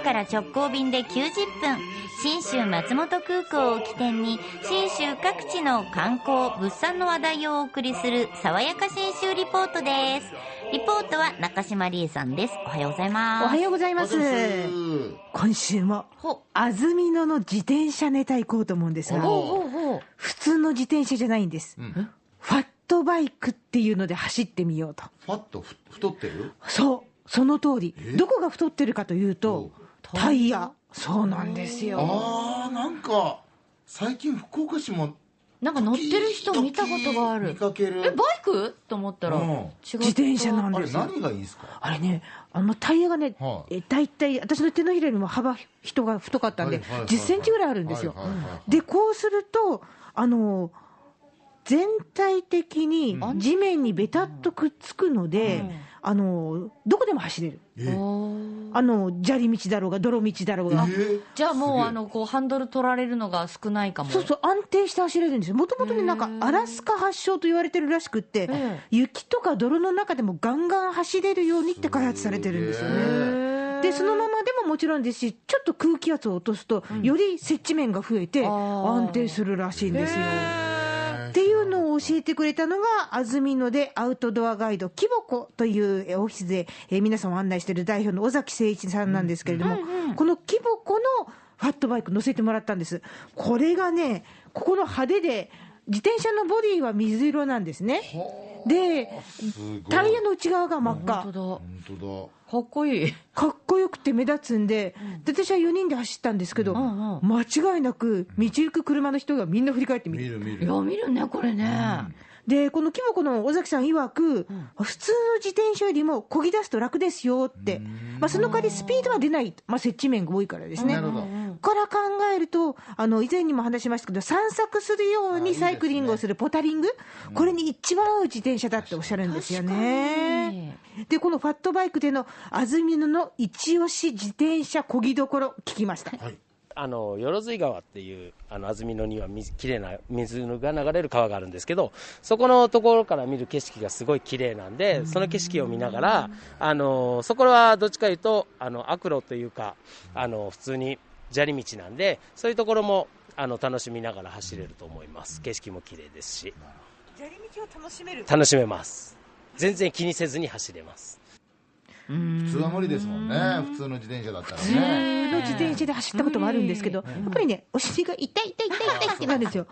都から直行便で90分信州松本空港を起点に信州各地の観光物産の話題をお送りする爽やか信州リポートです。リポートは中島理恵さんです。おはようございます。おはようございます。今週もほ安曇野の自転車ネタ行こうと思うんですが、普通の自転車じゃないんです。ファットバイクっていうので走ってみようと。ファットふ太ってる？そう、その通り。どこが太ってるかというと、タイヤ。そうなんですよ。あーなんか最近福岡市もなんか乗ってる人見たことがある。見かける。えバイク？と思ったら、うん。違った自転車なんあれですよ。何がいいですか？あれね、あのタイヤがね、はい。え大体、私の手のひらよりも幅、人が太かったんで、はいはいはい10センチぐらいあるんですよ。はいはいはい。で、こうすると、あの、全体的に地面にベタっとくっつくので、あの、どこでも走れる。えあの、砂利道だろうが、泥道だろうが。えじゃあもうあのこうハンドル取られるのが少ないかも。そうそう、安定して走れるんですよ。もともとね、なんか、アラスカ発祥と言われてるらしくって、え雪とか泥の中でもガンガン走れるようにって開発されてるんですよね。で、そのままでももちろんですし、ちょっと空気圧を落とすと、より接地面が増えて、安定するらしいんですよ。うのを教えてくれたのが、安曇野でアウトドアガイド、キボコというえーオフィスで、えー皆さんを案内している代表の尾崎誠一さんなんですけれども、このキボコのファットバイク乗せてもらったんです。これがね、ここの派手で、自転車のボディは水色なんですね。で、タイヤの内側が真っ赤。本当本当だ。かっこいい。かっこよくて目立つんで、で私は4人で走ったんですけど、んうん。間違いなく道行く車の人がみんな振り返ってだみる。見る見る。いや見るねこれね、で、このキモコの尾崎さん曰く、普通の自転車よりも漕ぎ出すと楽ですよって、まあ、その代わりスピードは出ない、まあ、接地面が多いからですね。なるほどから考えると、あの以前にも話しましたけど、散策するようにサイクリングをするポタリング、これに一番合う自転車だっておっしゃるんですよね。で、このファットバイクでの安曇野の一押し自転車漕ぎどころ、聞きました。はい。あのよ水川っていうあの安曇野には水きれいな水が流れる川があるんですけどそこのところから見る景色がすごい綺麗なんでその景色を見ながらあのそこはどっちかというとあの悪路というかあの普通に砂利道なんでそういうところもあの楽しみながら走れると思います。景色も綺麗ですし。砂利道を楽しめる？楽しめます。全然気にせずに走れます。普通は無理ですもんね。普通の自転車だったら普通ねの自転車で走ったこともあるんですけど、やっぱりね、お尻が痛い痛い痛い痛いってなるんですよ。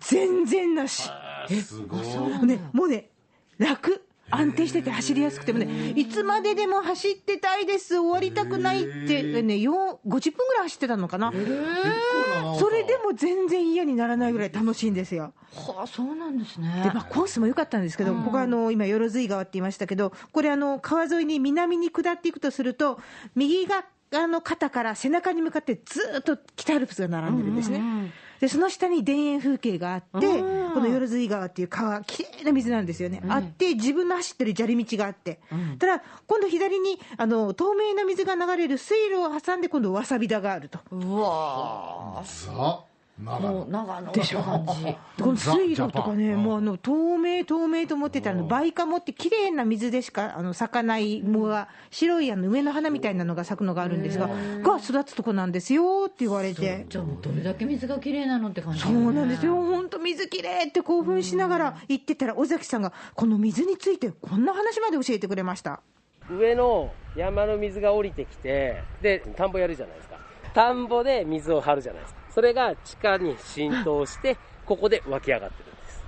全然なし。すごい。ね、もうね、楽。安定してて走りやすくてもね、いつまででも走ってたいです、終わりたくないって、ね、よん50分ぐらい走ってたのかな。それでも全然嫌にならないぐらい楽しいんですよ。はあそうなんですねで、まあ、コースも良かったんですけど、ここはあの今、よろずい川って言いましたけど、これあの、川沿いに南に下っていくとすると、右があの肩から背中に向かってずーっと北アルプスが並んでるんですね。で、その下に田園風景があって、このよろずい川っていう川、きれいな水なんですよね。あって、自分の走ってる砂利道があって。ただ、今度左に、あの、透明な水が流れる水路を挟んで、今度わさび田があると。うわザ長もう野長野って感じ。でこの水路とかね、もうあの透明、透明と思ってたら、バイカモって綺麗な水でしかあの咲かない藻が、白いあの上の花みたいなのが咲くのがあるんですが、が育つとこなんですよって言われて。じゃあどれだけ水がきれいなのって感じそうなんですよ、本当、水きれいって興奮しながら行ってたら、尾崎さんが、この水について、こんな話まで教えてくれました。上の山の水が降りてきてで田んぼやるじゃないですか田んぼで水を張るじゃないですか。それが地下に浸透してここで湧き上がってるんです。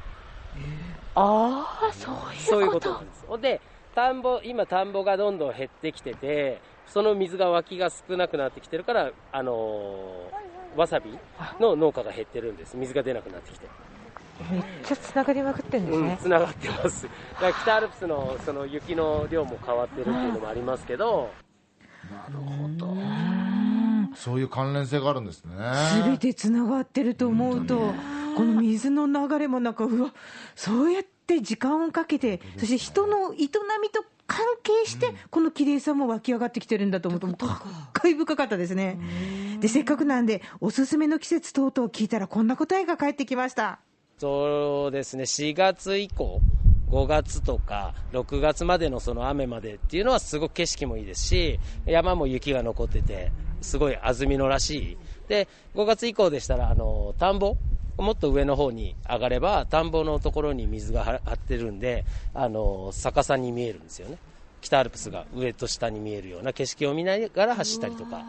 ああ、そういうそういうことなんです。ほんで田んぼ今田んぼがどんどん減ってきててその水が湧きが少なくなってきてるからあのーわさびの農家が減ってるんです。水が出なくなってきて。めっちゃつながりまくってるんですうんね。つながってます。だから北アルプスのその雪の量も変わってるっていうのもありますけどそういう関連性があるんですね。すべてつながってると思うと、この水の流れもなんか、うわ、そうやって時間をかけて、そして人の営みと関係して、この綺麗さも湧き上がってきてるんだと思うと、もう感慨深かったですね。で、せっかくなんで、おすすめの季節等々聞いたら、こんな答えが返ってきました。そうですね。4月以降5月とか6月までのその雨までっていうのはすごく景色もいいですし、山も雪が残ってて、すごい安曇野らしい。で、5月以降でしたら、あの、田んぼもっと上の方に上がれば、田んぼのところに水が張ってるんで、あの、逆さに見えるんですよね。北アルプスが上と下に見えるような景色を見ながら走ったりとか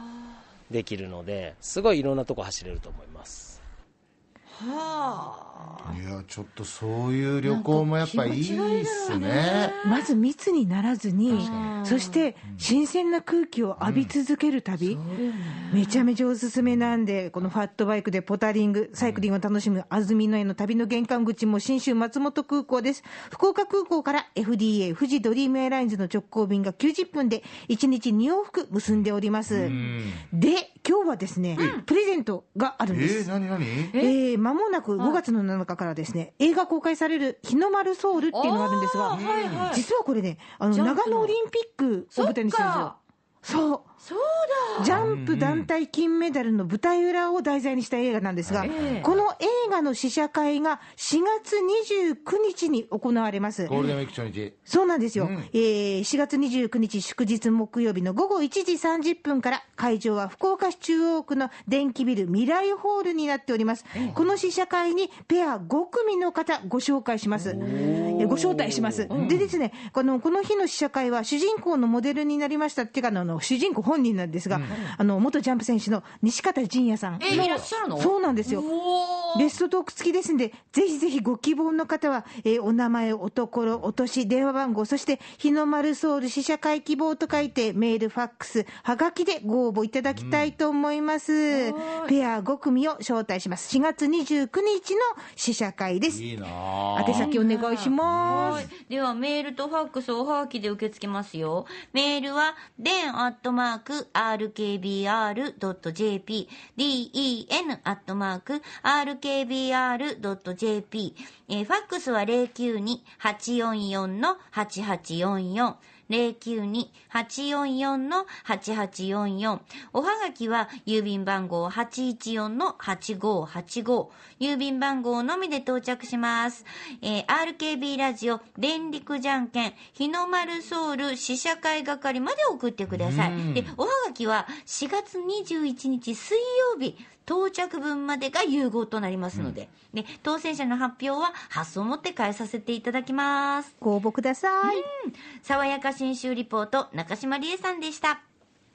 できるので、すごいいろんなとこ走れると思います。いやちょっとそういう旅行もやっぱいいっすね。まず密にならずに、そして新鮮な空気を浴び続ける旅、めちゃめちゃおすすめなんで、このファットバイクでポタリング、サイクリングを楽しむ安曇野への旅の玄関口も信州松本空港です。福岡空港から FDA 富士ドリームエアラインズの直行便が90分で1日2往復結んでおります。で、今日はですね、プレゼントがあるんえです。ー、何何？えー、間もなく5月の7日からですね、映画公開される日の丸ソウルっていうのがあるんですが、はいはい。実はこれね、あの長野オリンピックを舞台にしてるんですよ。そう。そうジャンプ団体金メダルの舞台裏を題材にした映画なんですが、ええ。この映画の試写会が4月29日に行われます。ゴールデンウィーク初日。そうなんですよ、うん。えー4月29日祝日木曜日の午後1時30分から会場は福岡市中央区の電気ビル未来ホールになっております、この試写会にペア5組の方ご紹介します、えーご招待します、でですねこのこの日の試写会は主人公のモデルになりましたっていうかあの主人公本人なんですが、あの元ジャンプ選手の西方仁也さんえいらっしゃるの？そうなんですよベストトーク付きですんで、ぜひぜひご希望の方は、えーお名前、おところ、お年、電話番号、そして日の丸ソウル試写会希望と書いて、メール、ファックス、はがきでご応募いただきたいと思います。ペア5組を招待します。4月29日の試写会です。いいなあ宛先お願いします。では、メールとファックス、おはがきで受け付けますよ。メールは、den アットマーク rkbr.jp、den アットマーク rkbr.jp、えーファックスは092-844-8844。092-844-8844。おはがきは、郵便番号814-8585。郵便番号のみで到着します。えー RKB ラジオ、電力じゃんけん、日の丸ソウル試写会係まで送ってください。で、おはがきは4月21日水曜日、到着分までが融合となりますので、で、当選者の発表は発送をもって返させていただきます。ご応募ください。爽やか新州リポート、中島理恵さんでした。